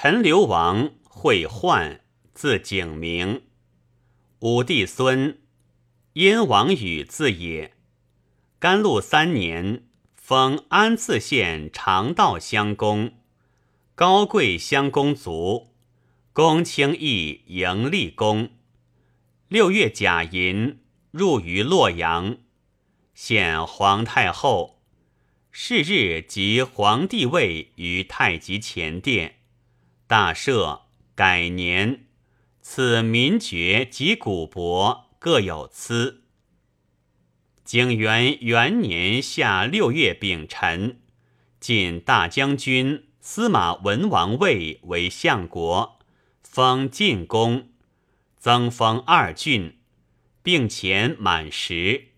陈留王讳焕，字景明，武帝孙，燕王宇字也。甘露三年，封安次县长道乡公，高贵乡公族，公卿邑迎立公。六月甲寅，入于洛阳，献皇太后。是日即皇帝位于太极前殿，大赦，改年，赐民爵及古帛各有赐。景元元年夏六月丙辰，晋大将军、司马文王位为相国，封晋公，增封二郡，并前满十，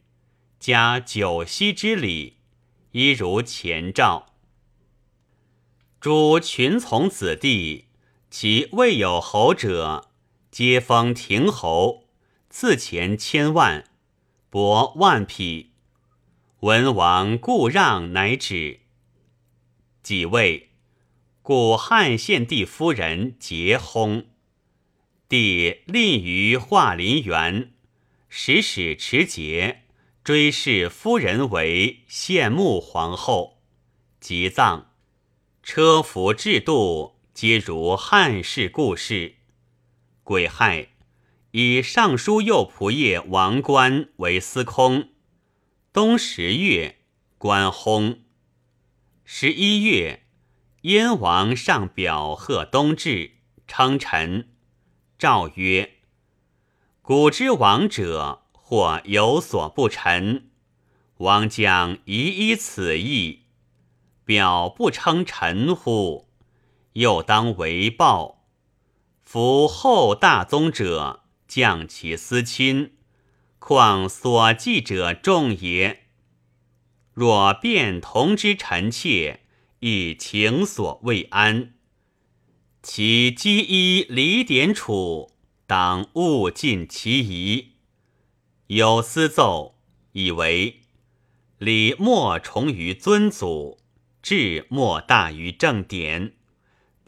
加九锡之礼，一如前诏。诸群从子弟，其未有侯者，皆封亭侯，赐钱千万。帛万匹，文王故让，乃止。几位，故汉献帝夫人结薨，帝立于华林园，使使持节，追谥夫人为献穆皇后，即葬。车服制度皆如汉室故事。癸亥。以尚书右仆射王冠为司空。冬十月，官薨。十一月，燕王上表贺冬至，称臣。诏曰：“古之王者，或有所不臣，王将宜依此意。表不称臣乎？又当为报。夫后大宗者。”降其私亲，况所记者众也。若便同之臣妾，亦情所未安。其积衣礼典处，当勿尽其仪。有司奏，以为礼莫重于尊祖，志莫大于正典。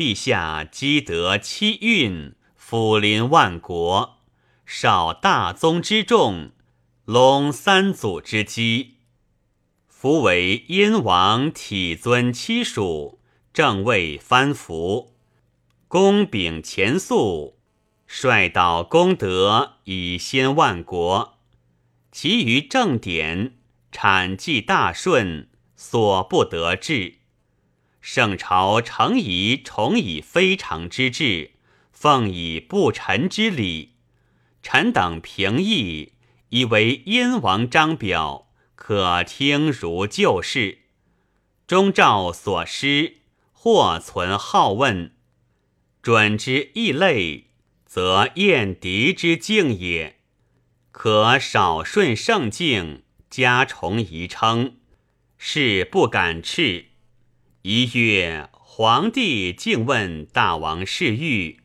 陛下积德七运，抚临万国。少大宗之众，隆三祖之基。夫为燕王体尊妻属，正位藩服，功秉前素，率导功德以先万国。其余正典产计大顺，所不得志。圣朝诚以崇以非常之志，奉以不臣之礼。臣等平议，以为燕王章表，可听如旧事。中诏所失，或存好问，准之异类，则厌敌之敬也。可少顺圣敬，加崇仪称，是不敢斥。一曰，皇帝竟问大王事欲，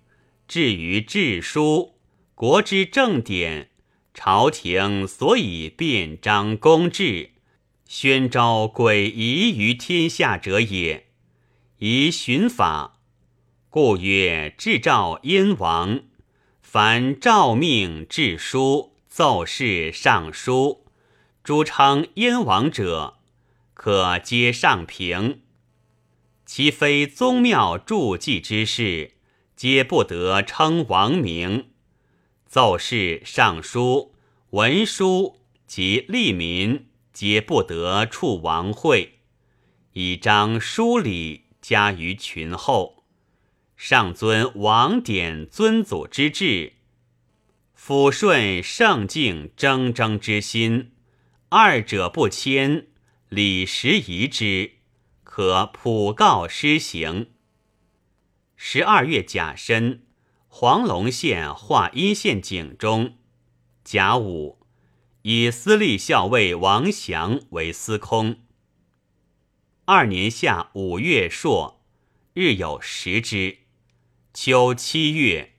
至于治书。国之正典，朝廷所以便章公制，宣昭诡异于天下者也。宜循法，故曰制诏燕王。凡诏命、制书、奏事、上书，诸称燕王者，可皆上平。其非宗庙铸祭之事，皆不得称王名。奏事、上书、文书及利民，皆不得触王会，以彰书礼加于群后。上尊王典尊祖之制，抚顺圣敬铮铮之心，二者不迁，礼时宜之，和普告施行。十二月甲申。黄龙县华阴县警中，甲午，以司隶校尉王祥为司空。二年夏五月朔，日有食之。秋七月，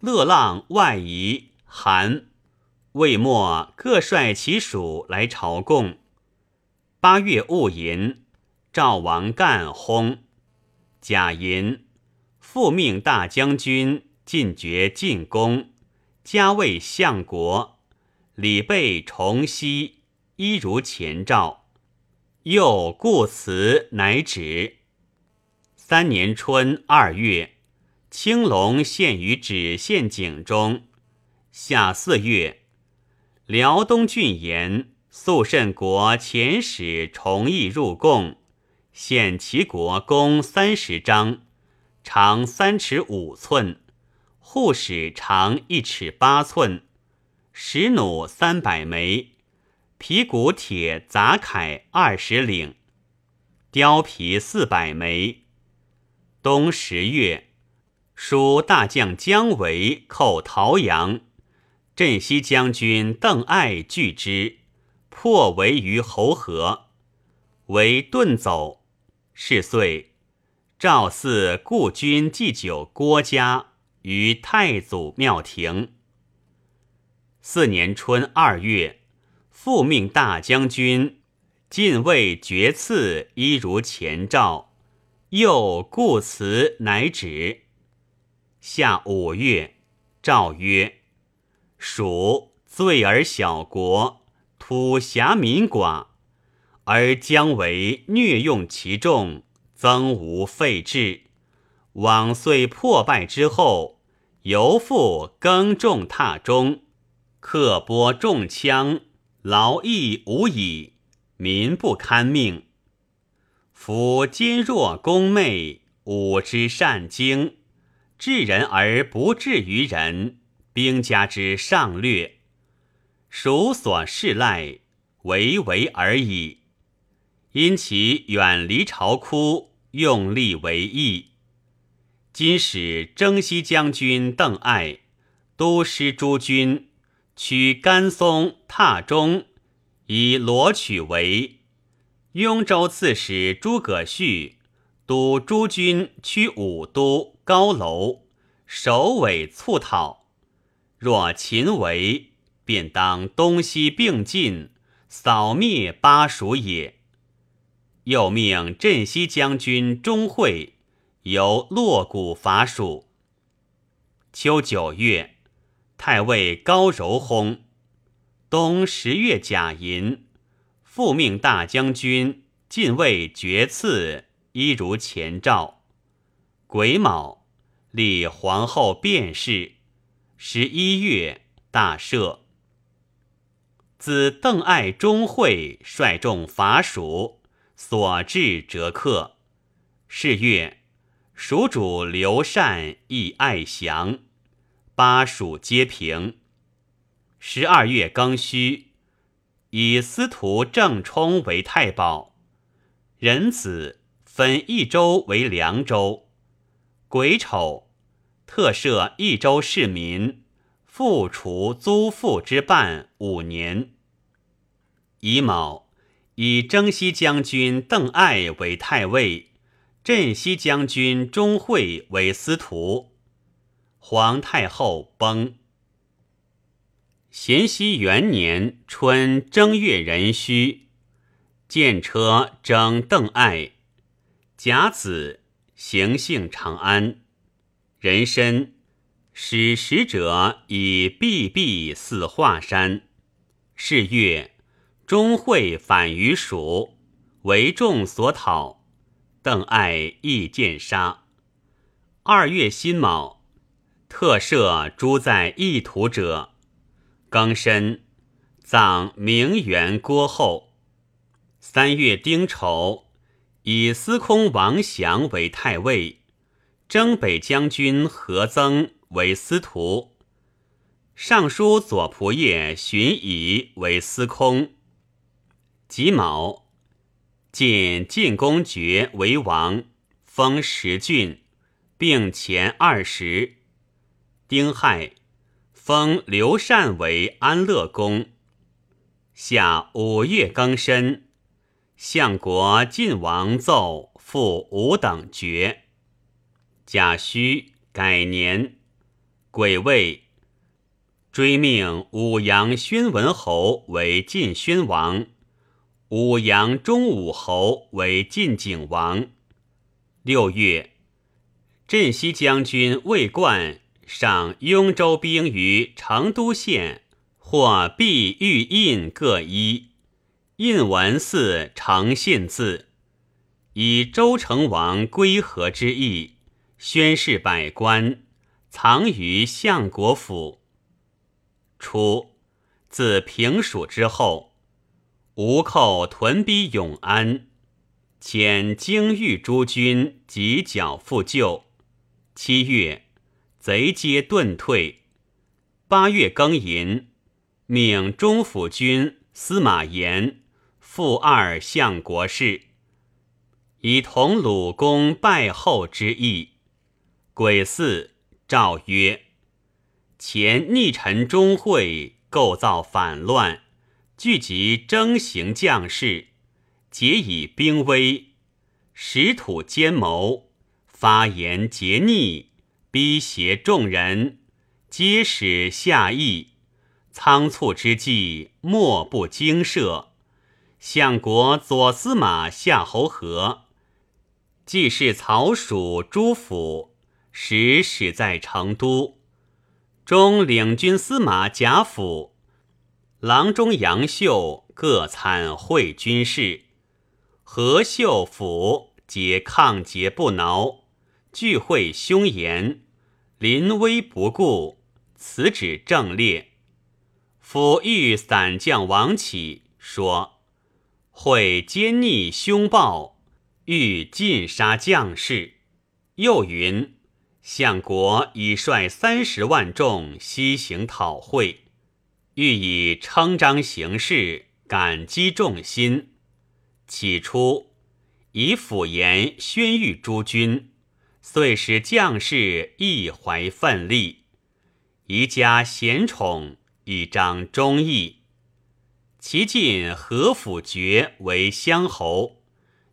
乐浪外夷韩魏末各率其属来朝贡。八月戊寅，赵王干薨。贾寅。复命大将军进爵进宫，加位相国，礼备重熙，一如前诏。又故辞，乃止。三年春二月，青龙献于止县井中。夏四月，辽东郡言肃慎国遣使崇义入贡，献齐国弓三十张，长三尺五寸，护矢长一尺八寸，石弩三百枚，皮骨铁杂铠二十领，貂皮四百枚。冬十月，书大将姜维寇陶阳，镇西将军邓艾拒之，破围于侯河，为遁走。是岁，赵四故君祭酒郭家于太祖庙庭。四年春二月，复命大将军进位爵赐，一如前诏。又故辞，乃止。夏五月，诏曰：“蜀罪而小国，土狭民寡，而将为虐用其众，增无废制。往岁破败之后，犹复耕种踏中，刻剥重枪，劳役无已，民不堪命。”夫今若公媚，武之善经，治人而不治于人，兵家之上略，孰所恃赖，唯为而已。因其远离巢窟，用力为义。今使征西将军邓艾、都师诸军取甘松、踏中，以罗取为。雍州刺史诸葛绪督诸军驱武都高楼，首尾促讨。若秦围，便当东西并进，扫灭巴蜀也。又命镇西将军钟会由洛谷伐蜀。秋九月，太尉高柔薨。冬十月甲寅。复命大将军进位爵赐，一如前诏。癸卯，立皇后卞氏。十一月，大赦。自邓艾、钟会率众伐蜀，所至折克。是月，蜀主刘禅亦爱降，巴蜀皆平。十二月庚戌。以司徒郑冲为太保，壬子分益州为凉州。癸丑，特赦益州市民，复除租赋之半五年。乙卯，以征西将军邓艾为太尉，镇西将军钟会为司徒。皇太后崩。咸熙元年春正月壬戌，见车征邓艾，甲子，行幸长安。人参，使使者以毕毕祀华山。是月，钟会反于蜀，为众所讨，邓艾亦见杀。二月辛卯，特赦诸在异土者。庚申，葬明元郭后。三月丁丑，以司空王祥为太尉，征北将军何增为司徒，尚书左仆射荀乙为司空。己卯，晋晋公爵为王，封十郡，并前二十。丁亥。封刘禅为安乐公。夏五月庚申，相国晋王奏复五等爵。甲戌改年，癸未，追命武阳宣文侯为晋宣王，武阳中武侯为晋景王。六月，镇西将军魏冠赏雍州兵于成都县，或币玉印各一，印文似诚信字，以周成王归和之意，宣示百官，藏于相国府。初，自平蜀之后，吴寇屯逼永安，遣京豫诸军及剿复救。七月，贼皆遁退。八月庚寅，命中府军司马炎复二相国事，以同鲁公拜后之意。癸巳，诏曰。前逆臣钟会构造反乱，聚集征行将士，皆以兵威，实土奸谋，发言桀逆，逼胁众人，皆使下意。仓促之际，莫不惊慑。相国左司马夏侯和，既是曹蜀诸府，时始在成都。中领军司马贾府、郎中杨秀各参会军事，何秀府皆抗节不挠，聚会凶严，临危不顾，此指正烈。府御散将王启说：“会奸逆凶暴，欲尽杀将士。”又云。相国已率三十万众西行讨会，欲以称章行事，感激众心。起初以辅言宣谕诸军，遂使将士亦怀奋力，宜加贤宠，以彰忠义。其晋何府爵为乡侯，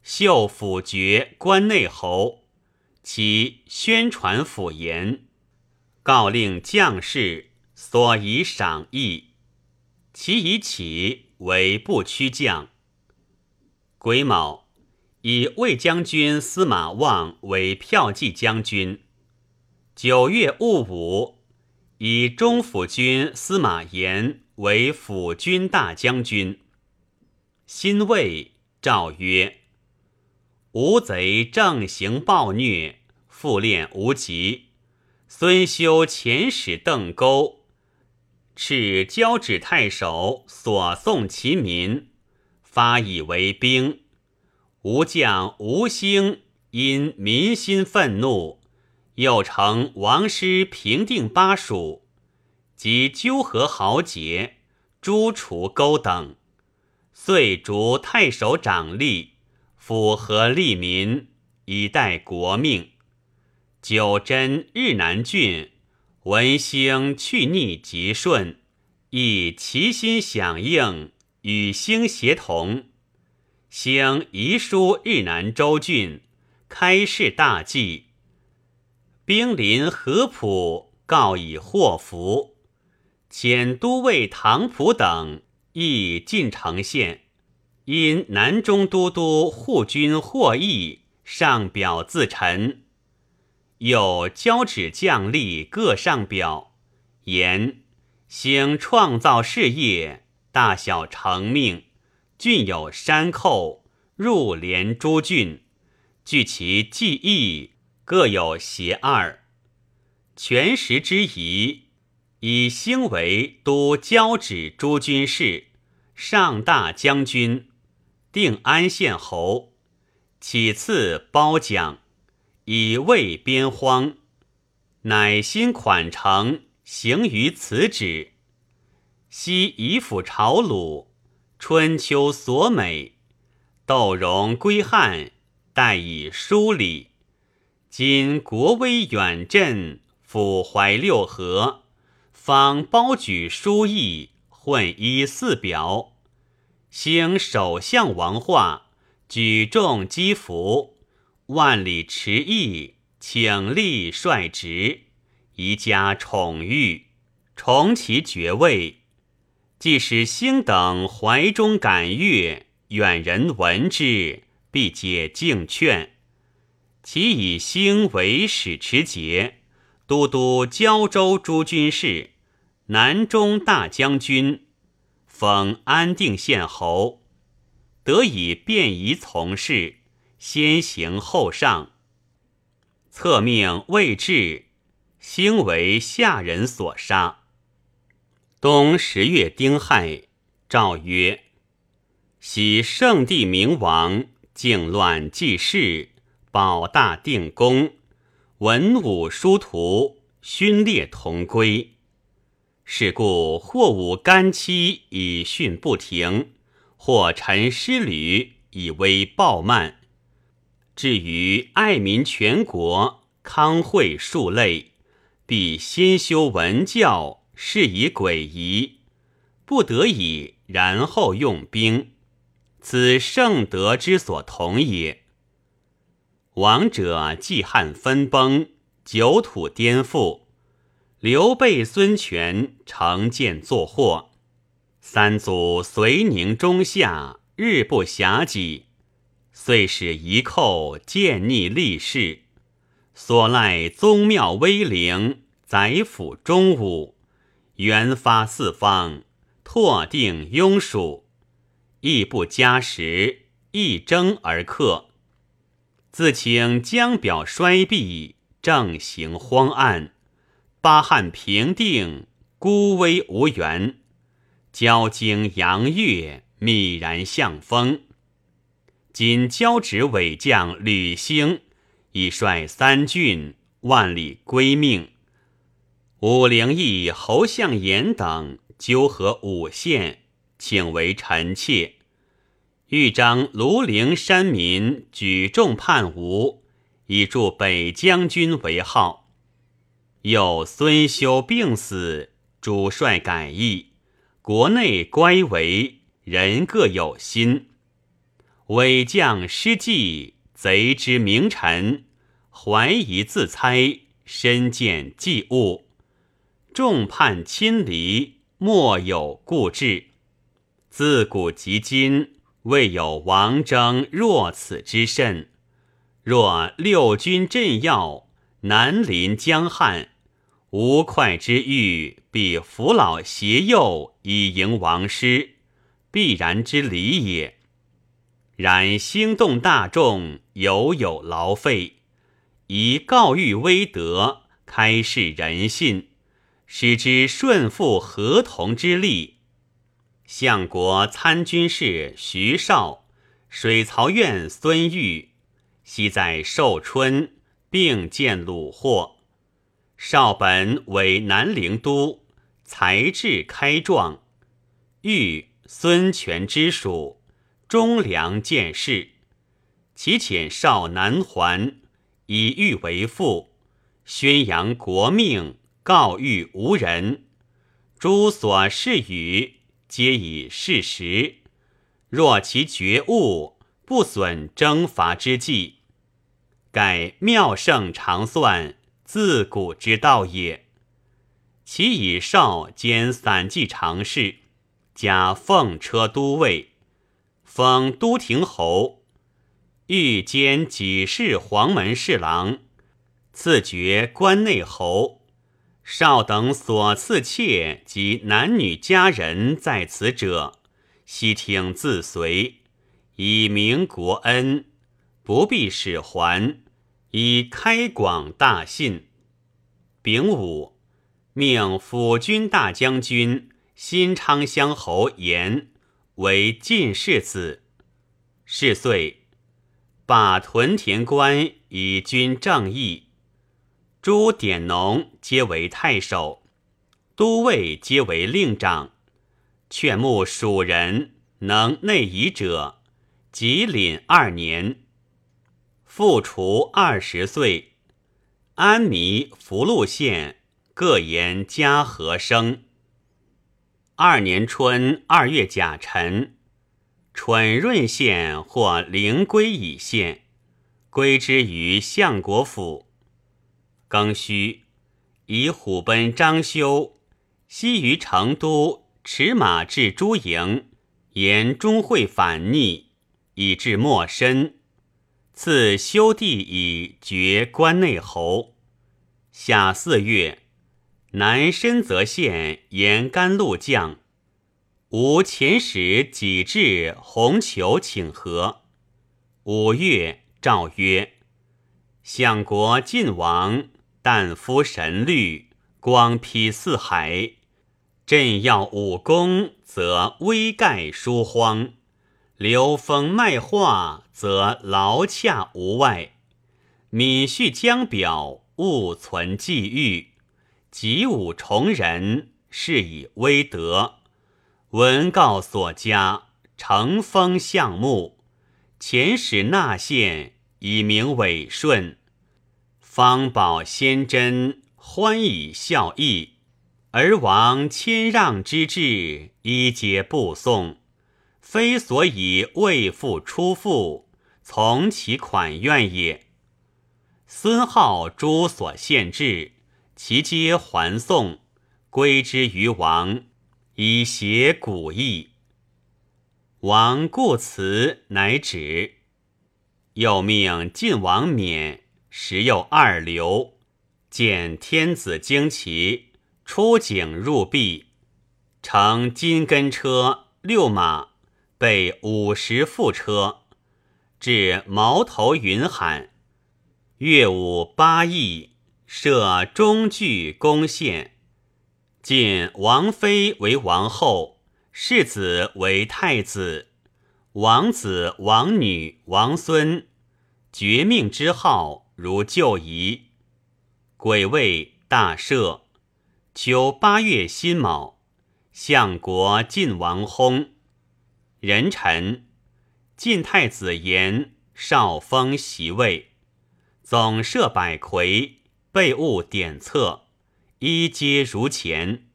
秀府爵关内侯。其宣传府言，告令将士所以赏义。其以起为不屈将。癸卯，以魏将军司马望为骠骑将军。九月戊午，以中府军司马炎为辅军大将军。辛未，诏曰。吴贼正行暴虐，复练无极。孙修遣使邓沟，敕交趾太守所送其民，发以为兵。吴将吴兴因民心愤怒，又乘王师平定巴蜀，及纠合豪杰，诛除勾等，遂逐太守长吏。符合利民，以待国命。九真日南郡，文兴去逆极顺，亦齐心响应，与兴协同。兴遗书日南州郡，开市大计。兵临合浦，告以祸福。遣都尉唐普等，亦进城县。因南中都督护军获益上表自陈，有交趾将吏各上表言：兴创造事业，大小成命，郡有山寇，入连诸郡，据其记忆，各有邪二。全时之宜，以兴为都交趾诸军事，上大将军。定安县侯，起次褒奖，以慰边荒，乃心款诚，行于此旨。昔以辅朝鲁，春秋所美，窦融归汉，待以疏礼。今国威远振，抚怀六合，方褒举书意，混一四表。兴首相王化，举重击服，万里驰邑，请立率职，宜加宠遇，重其爵位。即使兴等怀中感悦，远人闻之，必解敬劝。其以兴为使持节，都督胶州诸军事，南中大将军，封安定县侯，得以便宜从事，先行后上。策命未至，兴为下人所杀。冬十月丁亥，诏曰：“喜圣帝明王，靖乱济世。”保大定功，文武殊途，勋列同归。是故或武干期以训不停，或臣失旅以威暴慢。至于爱民全国，康惠数类，必先修文教，是以诡异，不得已，然后用兵，此圣德之所同也。王者季汉分崩，九土颠覆。刘备、孙权乘剑作祸，三祖遂宁中夏，日不暇己，遂使遗寇见逆立世，所赖宗庙威灵，宰辅中武，元发四方，拓定庸属，亦不加时，一征而克。自请江表衰敝，政行荒暗，八汉平定，孤危无援。交经阳月，泯然向风。今交趾伪将吕兴，已率三郡万里归命。武陵义、侯相言等纠合五县，请为臣妾。豫章庐陵山民举众叛吴，以助北将军为号。又孙休病死，主帅改易，国内乖违，人各有心。伪将失计，贼之名臣，怀疑自猜，身见忌物，众叛亲离，莫有固志。自古及今。未有王征若此之甚。若六军镇要，南临江汉，吴会之欲，必扶老携幼以迎王师，必然之理也。然兴动大众，犹有劳费，以告谕威德，开示人信，使之顺负合同之力。相国参军事徐绍、水曹院孙玉，昔在寿春并见虏获。绍本为南陵都，才智开壮。玉孙权之属，忠良见事。其遣少南还，以欲为父，宣扬国命，告谕无人。诸所事语。皆以事实，若其觉悟，不损征伐之计。盖妙圣常算，自古之道也。其以少兼散骑常侍，加奉车都尉，封都亭侯，欲兼己事黄门侍郎，赐爵关内侯。少等所赐妾及男女家人在此者，悉听自随，以明国恩，不必使还，以开广大信。丙午，命辅军大将军新昌乡侯严为进士子。是岁，罢屯田官以军正义。诸典农皆为太守，都尉皆为令长，劝募蜀人能内夷者，即领二年。复除二十岁，安弥、福禄县各言嘉禾生。二年春二月甲辰，蠢润县或灵归乙县，归之于相国府。庚戌，以虎贲张修，西于成都，持马至诸营，言钟会反逆，以至莫深。赐修帝以爵关内侯。夏四月，南深泽县沿甘露将。吴遣使己至红裘请和。五月，诏曰：“相国晋王，旦夫神律，光披四海。朕要武功，则威盖书荒；流风卖画，则劳洽无外。敏恤江表，勿存际遇。及武重人，是以威德。”文告所加，承封项目，遣使纳献，以名伟顺。方保先真，欢以孝义，而王谦让之志，一皆不送。非所以为父出父，从其款愿也。孙浩诸所献制，其皆还送，归之于王。以协古意，王故辞，乃止。又命晋王冕时又二流，见天子旌旗，出警入壁，乘金根车六马，备五十副车，至矛头云海，乐舞八佾，设中具宫献。晋王妃为王后，世子为太子，王子、王女、王孙，绝命之号如旧仪。癸未，大赦。秋八月辛卯，相国晋王薨。人臣，晋太子延少封袭位，总设百魁，备物典册。一皆如前。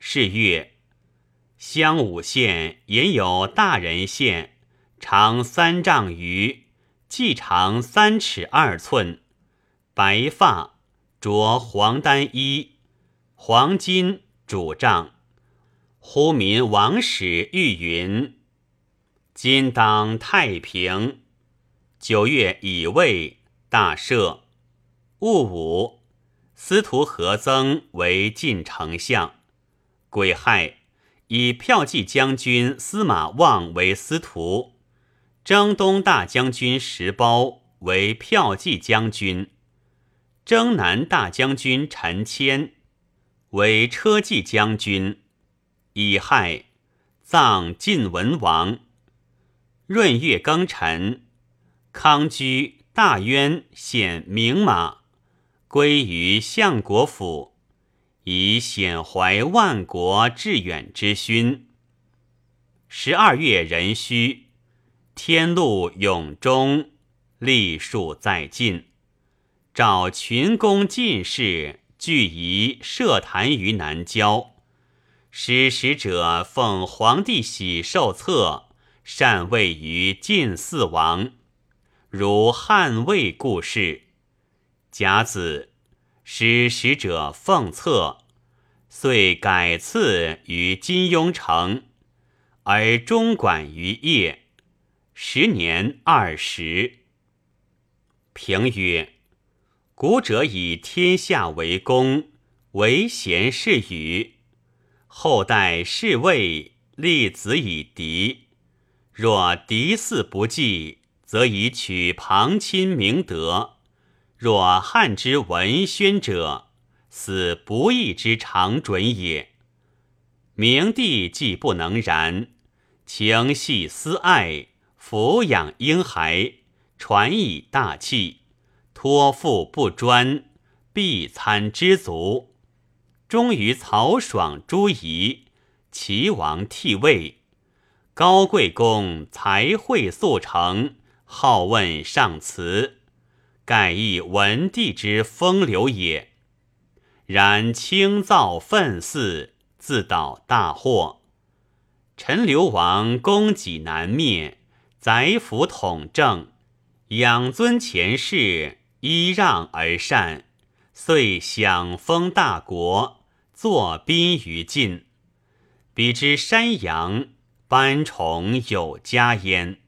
是月，襄武县也有大人县，长三丈余，髻长三尺二寸，白发，着黄单衣，黄金主帐。呼民王使欲云：“今当太平。”九月乙未，大赦。戊午。司徒何曾为晋丞相，癸亥，以骠骑将军司马望为司徒，征东大将军石苞为骠骑将军，征南大将军陈谦为车骑将军。乙亥，葬晋文王。闰月庚辰，康居大渊显名马。归于相国府，以显怀万国致远之勋。十二月壬戌，天禄永中，历数在晋。召群公进士聚仪设坛于南郊，使使者奉皇帝玺寿册，禅位于晋四王，如汉魏故事。甲子，使使者奉册，遂改赐于金庸城，而中管于业。时年二十。评曰：古者以天下为公，为贤是与；后代是位，立子以嫡。若嫡嗣不继，则以取旁亲明德。若汉之文宣者，死不义之常准也。明帝既不能然，情系私爱，抚养婴孩，传以大器，托付不专，必参知足。终于曹爽、朱仪，齐王替位，高贵公才会速成，好问上辞。盖亦文帝之风流也。然轻造愤肆，自导大祸。陈留王功己难灭，宰辅统政，养尊前世，依让而善，遂享封大国，坐宾于晋。彼之山阳，班崇有加焉。